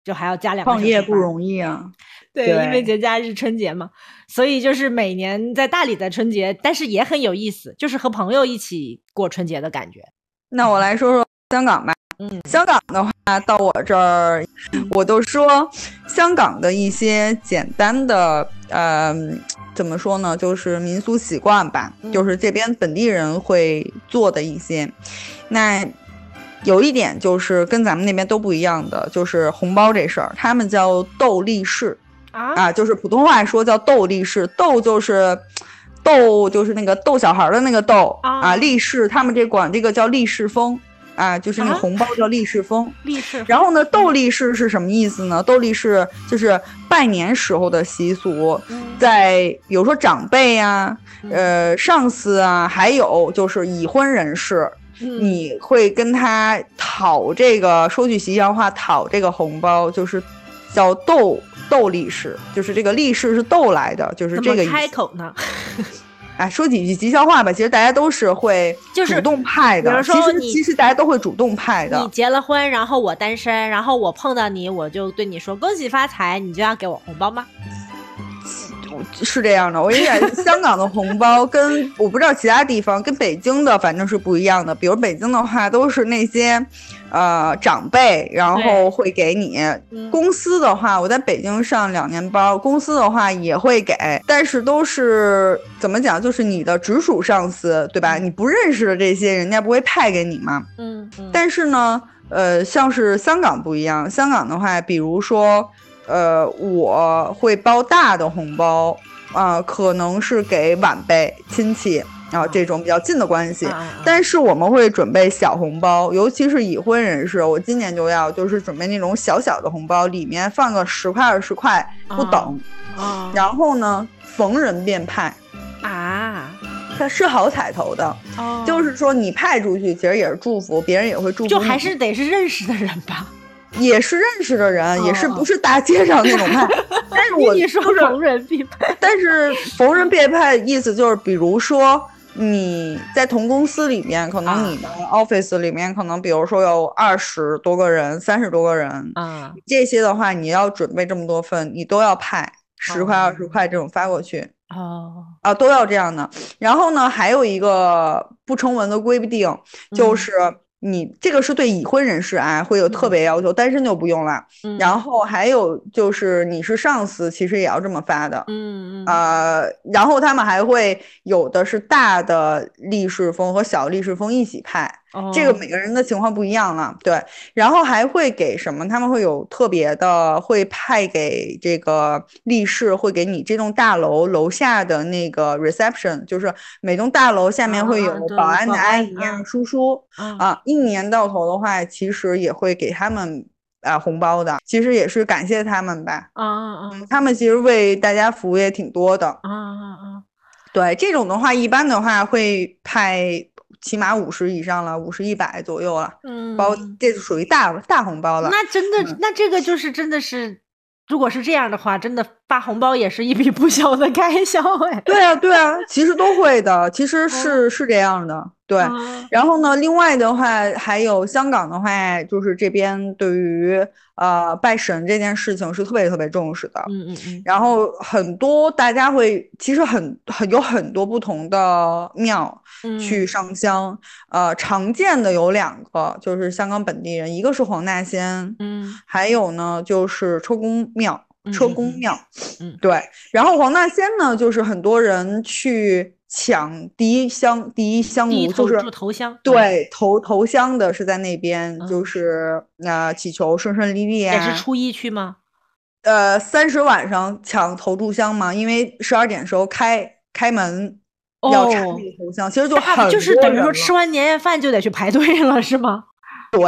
就还要加两。创业不容易啊，对，因为节假日春节嘛，所以就是每年在大理的春节，但是也很有意思，就是和朋友一起过春节的感觉。那我来说说香港吧。嗯，香港的话到我这儿，我都说香港的一些简单的，呃，怎么说呢，就是民俗习惯吧，就是这边本地人会做的一些。那有一点就是跟咱们那边都不一样的，就是红包这事儿，他们叫斗利是。啊，就是普通话说叫斗利是，斗就是斗就是那个逗小孩的那个逗。啊，利是他们这管这个叫利是风。啊，就是那个红包叫利是风，利是。然后呢，斗利是是什么意思呢？斗利是就是拜年时候的习俗，在比如说长辈呀、呃上司啊，还有就是已婚人士，你会跟他讨这个，说句吉祥话，讨这个红包，就是叫斗斗利是，就是这个利是是斗来的，就是这个开口呢。哎，说几句吉祥话吧。其实大家都是会主动派的。其实其实大家都会主动派的。你结了婚，然后我单身，然后我碰到你，我就对你说恭喜发财，你就要给我红包吗？是这样的，我跟你讲，香港的红包跟我不知道其他地方跟北京的反正是不一样的。比如北京的话，都是那些。呃，长辈，然后会给你。公司的话，我在北京上两年班，公司的话也会给，但是都是怎么讲，就是你的直属上司，对吧？你不认识的这些，人家不会派给你嘛。嗯。但是呢，呃，像是香港不一样，香港的话，比如说，呃，我会包大的红包啊，可能是给晚辈亲戚。然后这种比较近的关系，但是我们会准备小红包，尤其是已婚人士，我今年就要就是准备那种小小的红包，里面放个十块二十块不等。啊，然后呢，逢人便派。啊，它是好彩头的。哦，就是说你派出去，其实也是祝福，别人也会祝福。就还是得是认识的人吧。也是认识的人，也是不是大街上那种派。但是我 你说逢人必派，但是逢人必派意思就是，比如说。你在同公司里面，可能你的 office 里面可能，比如说有二十多个人、三十多个人，啊，这些的话，你要准备这么多份，你都要派十块、二十块这种发过去，哦，啊，都要这样的。然后呢，还有一个不成文的规定，就是。你这个是对已婚人士啊，会有特别要求，单身就不用了。然后还有就是你是上司，其实也要这么发的。嗯嗯。呃，然后他们还会有的是大的立式风和小立式风一起派。这个每个人的情况不一样啊，对，然后还会给什么？他们会有特别的，会派给这个力士，会给你这栋大楼楼下的那个 reception，就是每栋大楼下面会有保安的阿姨啊、叔叔啊，一年到头的话，其实也会给他们啊红包的，其实也是感谢他们吧。啊啊啊！他们其实为大家服务也挺多的。啊啊啊！对，这种的话，一般的话会派。起码五十以上了，五十一百左右了，嗯，包这是属于大大红包了。那真的，那这个就是真的是，如果是这样的话，真的发红包也是一笔不小的开销哎。对啊，对啊，其实都会的，其实是是这样的。对，然后呢，另外的话还有香港的话，就是这边对于呃拜神这件事情是特别特别重视的。嗯嗯嗯。然后很多大家会，其实很很有很多不同的庙去上香。呃，常见的有两个，就是香港本地人，一个是黄大仙，嗯，还有呢就是车公庙，车公庙。嗯，对。然后黄大仙呢，就是很多人去。抢第一香，第一香炉就是投香，对，投投香的是在那边，就是那祈求顺顺利利啊。也是初一去吗？呃，三十晚上抢投炷香嘛，因为十二点时候开开门要插投香，其实就很就是等于说吃完年夜饭就得去排队了，是吗？对，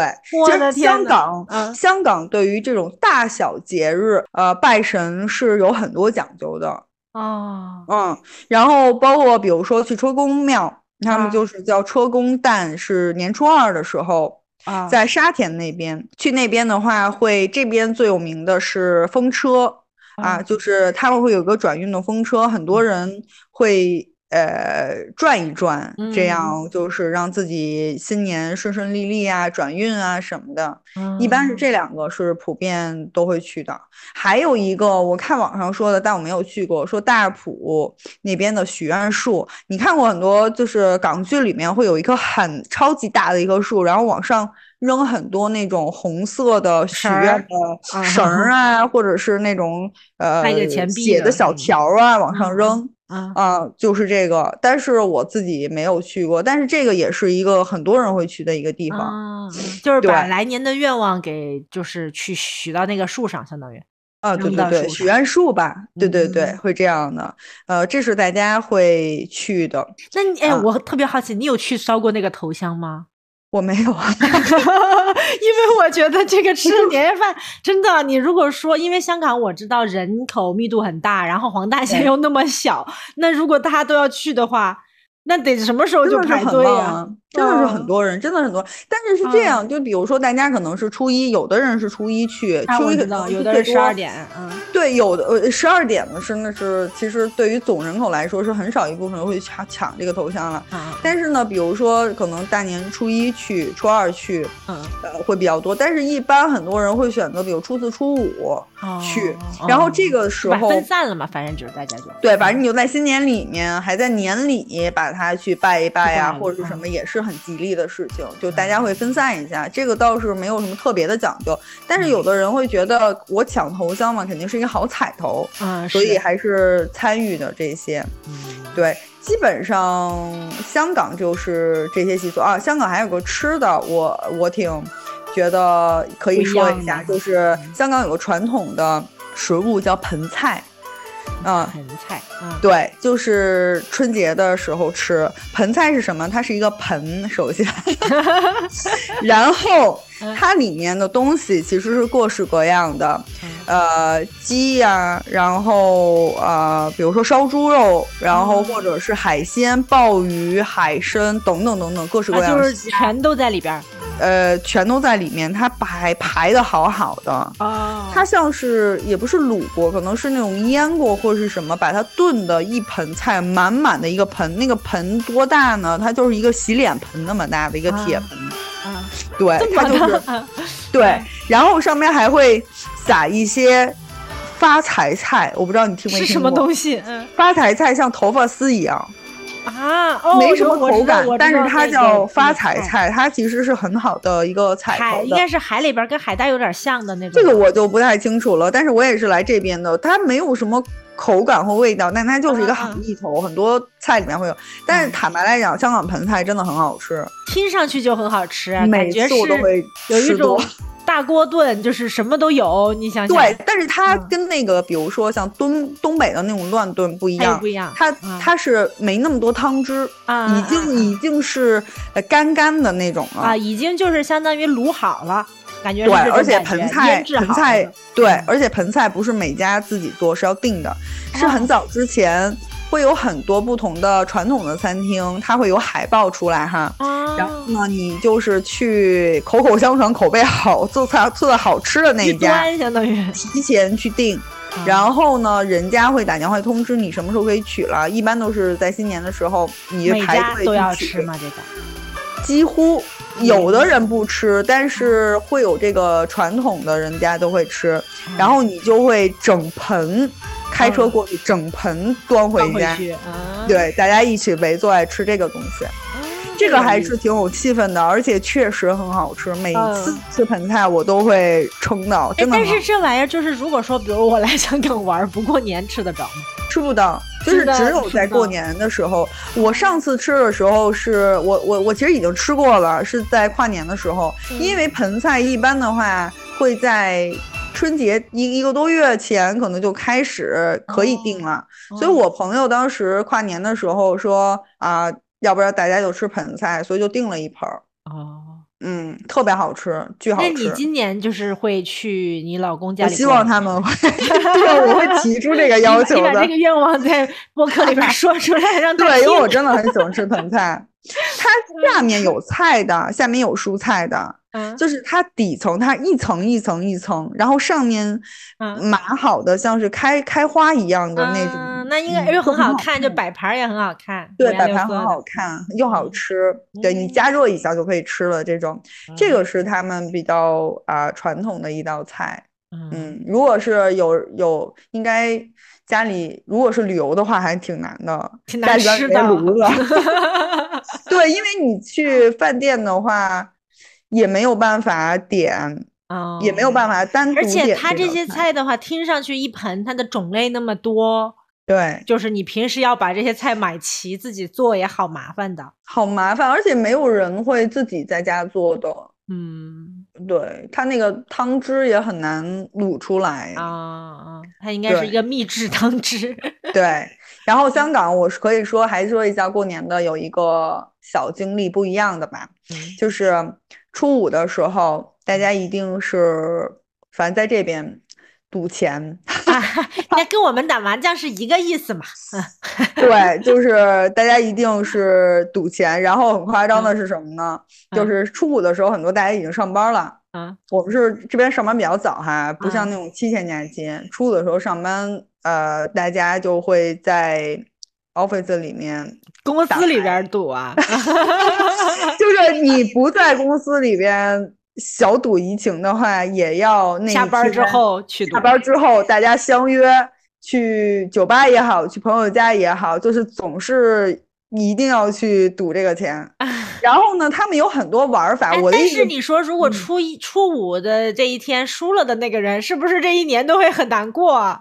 其实香港，香港对于这种大小节日，呃，拜神是有很多讲究的。哦，嗯，然后包括比如说去车公庙，他们就是叫车公诞，是年初二的时候啊，在沙田那边去那边的话，会这边最有名的是风车啊，就是他们会有个转运的风车，很多人会呃转一转，这样就是让自己新年顺顺利利啊，转运啊什么的。一般是这两个是普遍都会去的。还有一个我看网上说的，但我没有去过，说大埔那边的许愿树，你看过很多就是港剧里面会有一棵很超级大的一棵树，然后往上。扔很多那种红色的许愿的绳儿啊，或者是那种呃写的小条啊，往上扔啊，就是这个。但是我自己没有去过，但是这个也是一个很多人会去的一个地方，就是把来年的愿望给就是去许到那个树上，相当于啊，对对对，许愿树吧，对对对，会这样的。呃，这是大家会去的。那你哎，我特别好奇，你有去烧过那个头香吗？我没有啊，因为我觉得这个吃 年夜饭真的，你如果说因为香港我知道人口密度很大，然后黄大仙又那么小，那如果大家都要去的话。那得什么时候就排队呀？真的是很多人，真的很多。但是是这样，就比如说大家可能是初一，有的人是初一去，初一可能有的人十二点，嗯，对，有的呃十二点的是那是其实对于总人口来说是很少一部分人会抢抢这个头像了。但是呢，比如说可能大年初一去，初二去，嗯，呃会比较多。但是一般很多人会选择比如初四、初五去，然后这个时候分散了嘛，反正就是大家就对，反正你就在新年里面，还在年里把它。去拜一拜呀，或者是什么，也是很吉利的事情。就大家会分散一下，这个倒是没有什么特别的讲究。但是有的人会觉得，我抢头香嘛，肯定是一个好彩头，嗯，所以还是参与的这些。对，基本上香港就是这些习俗啊。香港还有个吃的，我我挺觉得可以说一下，就是香港有个传统的食物叫盆菜。嗯，盆菜，对，就是春节的时候吃盆菜是什么？它是一个盆，首先，然后它里面的东西其实是各式各样的，呃，鸡呀，然后呃，比如说烧猪肉，然后或者是海鲜、鲍鱼、海参等等等等，各式各样，就是全都在里边。呃，全都在里面，它排排的好好的。啊，它像是也不是卤过，可能是那种腌过或是什么，把它炖的一盆菜，满满的一个盆，那个盆多大呢？它就是一个洗脸盆那么大的一个铁盆，啊，对，它就是，对，然后上面还会撒一些发财菜，我不知道你听没听过，是什么东西？嗯，发财菜像头发丝一样。啊，没什么口感，但是它叫发财菜，它其实是很好的一个彩头应该是海里边跟海带有点像的那种。这个我就不太清楚了，但是我也是来这边的，它没有什么口感和味道，但它就是一个好意头，很多菜里面会有。但是坦白来讲，香港盆菜真的很好吃，听上去就很好吃，每次我都会有一种。大锅炖就是什么都有，你想想。对，但是它跟那个，比如说像东东北的那种乱炖不一样，不一样。它它是没那么多汤汁，啊已经已经是干干的那种了。啊，已经就是相当于卤好了，感觉。对，而且盆菜盆菜对，而且盆菜不是每家自己做，是要订的，是很早之前。会有很多不同的传统的餐厅，它会有海报出来哈，然后呢，你就是去口口相传、口碑好、做菜做的好吃的那一家，相当于。提前去订，然后呢，人家会打电话通知你什么时候可以取了，一般都是在新年的时候，你排队都要吃吗？这个。几乎有的人不吃，但是会有这个传统的人家都会吃，然后你就会整盆。开车过去，整盆端回家，对，大家一起围坐来吃这个东西，这个还是挺有气氛的，而且确实很好吃。每次吃盆菜我都会撑到，真的。但是这玩意儿就是，如果说比如我来香港玩，不过年吃得着吗？吃不到，就是只有在过年的时候。我上次吃的时候是我我我其实已经吃过了，是在跨年的时候，因为盆菜一般的话会在。春节一一个多月前可能就开始可以订了，所以我朋友当时跨年的时候说啊，要不然大家就吃盆菜，所以就订了一盆儿。哦，嗯，特别好吃，巨好吃。那你今年就是会去你老公家里？我希望他们会，对，我会提出这个要求的。你把这个愿望在播客里边 说出来，让对，因为我真的很喜欢吃盆菜。它下面有菜的，下面有蔬菜的，就是它底层它一层一层一层，然后上面码好的像是开开花一样的那种那应该又很好看，就摆盘也很好看。对，摆盘很好看，又好吃。对你加热一下就可以吃了。这种，这个是他们比较啊传统的一道菜。嗯，如果是有有，应该家里如果是旅游的话，还挺难的，挺难吃的。对，因为你去饭店的话，也没有办法点。也没有办法单独而且它这些菜的话，听上去一盆它的种类那么多，对，就是你平时要把这些菜买齐自己做也好麻烦的，好麻烦，而且没有人会自己在家做的，嗯，对，它那个汤汁也很难卤出来啊啊，它应该是一个秘制汤汁，对。然后香港，我是可以说还说一下过年的有一个小经历不一样的吧，就是初五的时候。大家一定是，反正在这边赌钱，那跟我们打麻将是一个意思嘛？对，就是大家一定是赌钱。然后很夸张的是什么呢？就是初五的时候，很多大家已经上班了。嗯，我们是这边上班比较早哈，不像那种七天假期。初五的时候上班，呃，大家就会在 office 里面，公司里边赌啊 就是你不在公司里边。小赌怡情的话，也要那下班之后去。下班之后，大家相约去酒吧也好，去朋友家也好，就是总是一定要去赌这个钱。然后呢，他们有很多玩法。我但是你说，如果初一、初五的这一天输了的那个人，是不是这一年都会很难过？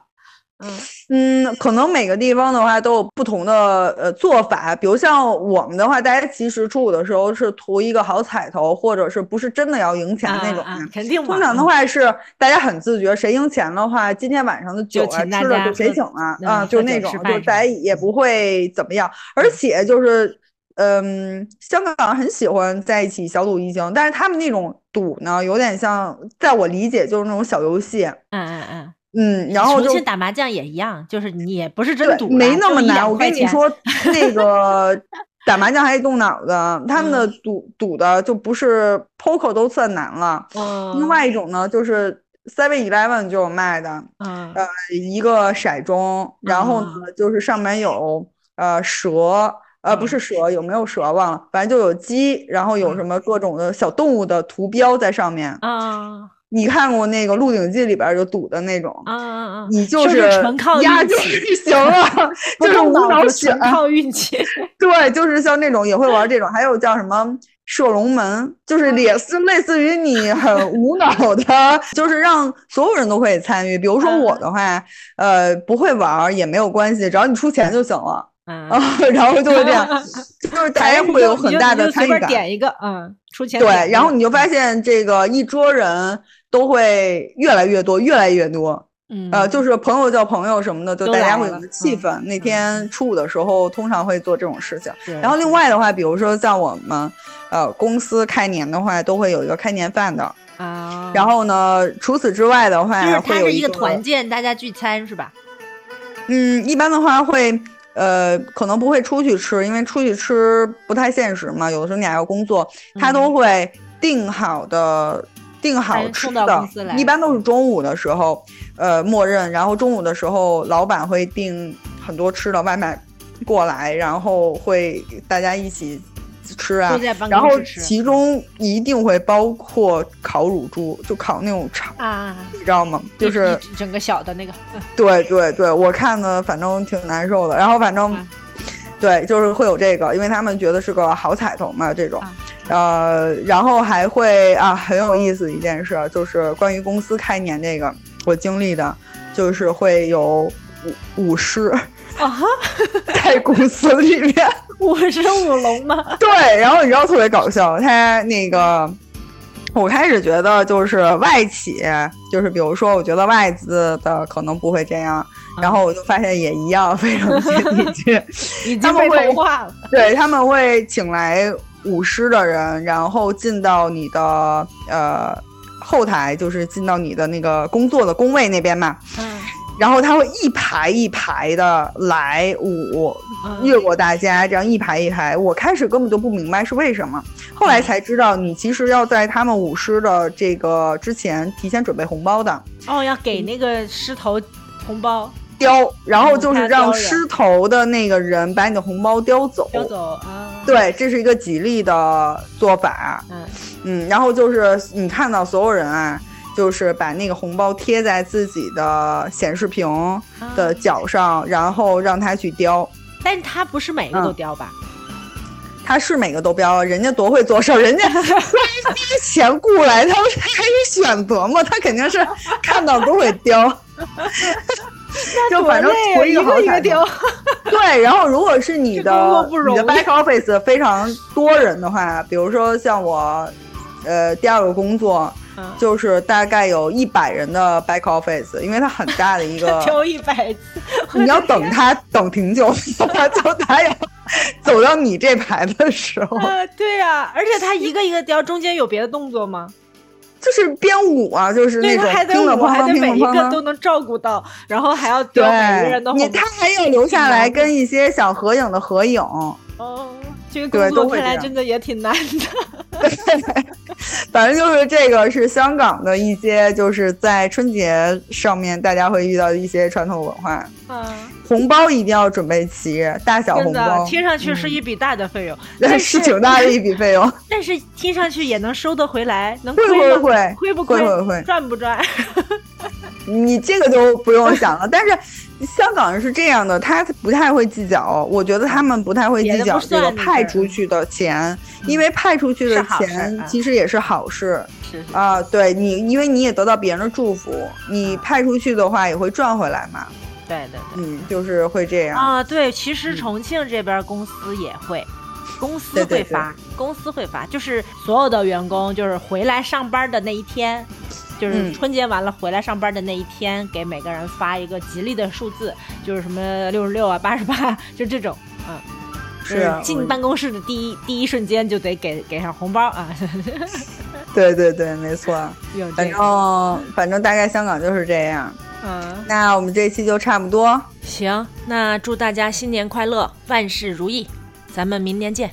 嗯可能每个地方的话都有不同的呃做法，比如像我们的话，大家其实初五的时候是图一个好彩头，或者是不是真的要赢钱那种。肯定。通常的话是大家很自觉，谁赢钱的话，今天晚上的酒啊吃的就谁请了啊，就那种，就大家也不会怎么样。而且就是，嗯，香港很喜欢在一起小赌怡情，但是他们那种赌呢，有点像，在我理解就是那种小游戏。嗯嗯嗯。嗯，然后重庆打麻将也一样，就是你也不是真赌，没那么难。我跟你说，那个打麻将还得动脑子，他们的赌赌的就不是 poker 都算难了。另外一种呢，就是 Seven Eleven 就有卖的，呃，一个骰盅，然后呢，就是上面有呃蛇，呃，不是蛇，有没有蛇忘了，反正就有鸡，然后有什么各种的小动物的图标在上面。啊。你看过那个《鹿鼎记》里边就赌的那种，啊啊啊！你就是压就行了，就是无脑选，靠运气。对，就是像那种也会玩这种，还有叫什么射龙门，就是也是类似于你很 无脑的，就是让所有人都可以参与。比如说我的话，呃，不会玩也没有关系，只要你出钱就行了。嗯，然后就会这样，就是大家会有很大的参与感。点一个，嗯，出钱。对，然后你就发现这个一桌人。都会越来越多，越来越多。嗯，呃，就是朋友叫朋友什么的，就大家会有气氛。那天初五的时候，通常会做这种事情。然后另外的话，比如说像我们，呃，公司开年的话，都会有一个开年饭的啊。然后呢，除此之外的话，就是它是一个团建，大家聚餐是吧？嗯，一般的话会，呃，可能不会出去吃，因为出去吃不太现实嘛。有的时候你还要工作，他都会定好的。订好吃的，一般都是中午的时候，呃，默认。然后中午的时候，老板会订很多吃的外卖过来，然后会大家一起吃啊。然后其中一定会包括烤乳猪，就烤那种肠啊，你知道吗？就是整个小的那个。对对对，我看的反正挺难受的。然后反正对，就是会有这个，因为他们觉得是个好彩头嘛，这种。呃，然后还会啊，很有意思一件事，就是关于公司开年这个，我经历的，就是会有舞舞狮啊，在公司里面舞狮舞龙吗？对，然后你知道特别搞笑，他那个，我开始觉得就是外企，就是比如说，我觉得外资的可能不会这样，然后我就发现也一样，非常接地气，已经被同化了。对他们会请来。舞狮的人，然后进到你的呃后台，就是进到你的那个工作的工位那边嘛。嗯。然后他会一排一排的来舞，越过大家，这样一排一排。我开始根本就不明白是为什么，后来才知道，你其实要在他们舞狮的这个之前提前准备红包的。哦，要给那个狮头红包。叼，然后就是让狮头的那个人把你的红包叼走。叼走啊！对，这是一个吉利的做法。嗯嗯，然后就是你看到所有人啊，就是把那个红包贴在自己的显示屏的角上，然后让他去叼。但是他不是每个都叼吧？他是每个都标，人家多会做事儿，人家 花钱雇来，他不他还是选择嘛，他肯定是看到都会叼，就反正一个一个叼。对，然后如果是你的 你的 back office 非常多人的话，比如说像我，呃，第二个工作。就是大概有一百人的 back office，因为它很大的一个，挑一百次，你要等他等挺久，他就他要走到你这排的时候，对呀，而且他一个一个雕，中间有别的动作吗？就是编舞啊，就是那种拼的还得每一个都能照顾到，然后还要雕每个人的，你他还要留下来跟一些小合影的合影。哦，这个工作看来真的也挺难的。反正就是这个是香港的一些，就是在春节上面大家会遇到的一些传统文化。嗯，红包一定要准备齐，大小红包。听上去是一笔大的费用，但是挺大的一笔费用。但是听上去也能收得回来，能亏不亏？亏不亏？赚不赚？你这个就不用想了。但是香港人是这样的，他不太会计较。我觉得他们不太会计较这个派出去的钱，因为派出去的钱其实也是好事。是啊，对你，因为你也得到别人的祝福，你派出去的话也会赚回来嘛。对对，嗯，就是会这样啊。对，其实重庆这边公司也会，公司会发，公司会发，就是所有的员工就是回来上班的那一天，就是春节完了回来上班的那一天，给每个人发一个吉利的数字，就是什么六十六啊、八十八，就这种，嗯，是进办公室的第一第一瞬间就得给给上红包啊。对对对，没错，反正反正大概香港就是这样。嗯，那我们这期就差不多。行，那祝大家新年快乐，万事如意，咱们明年见。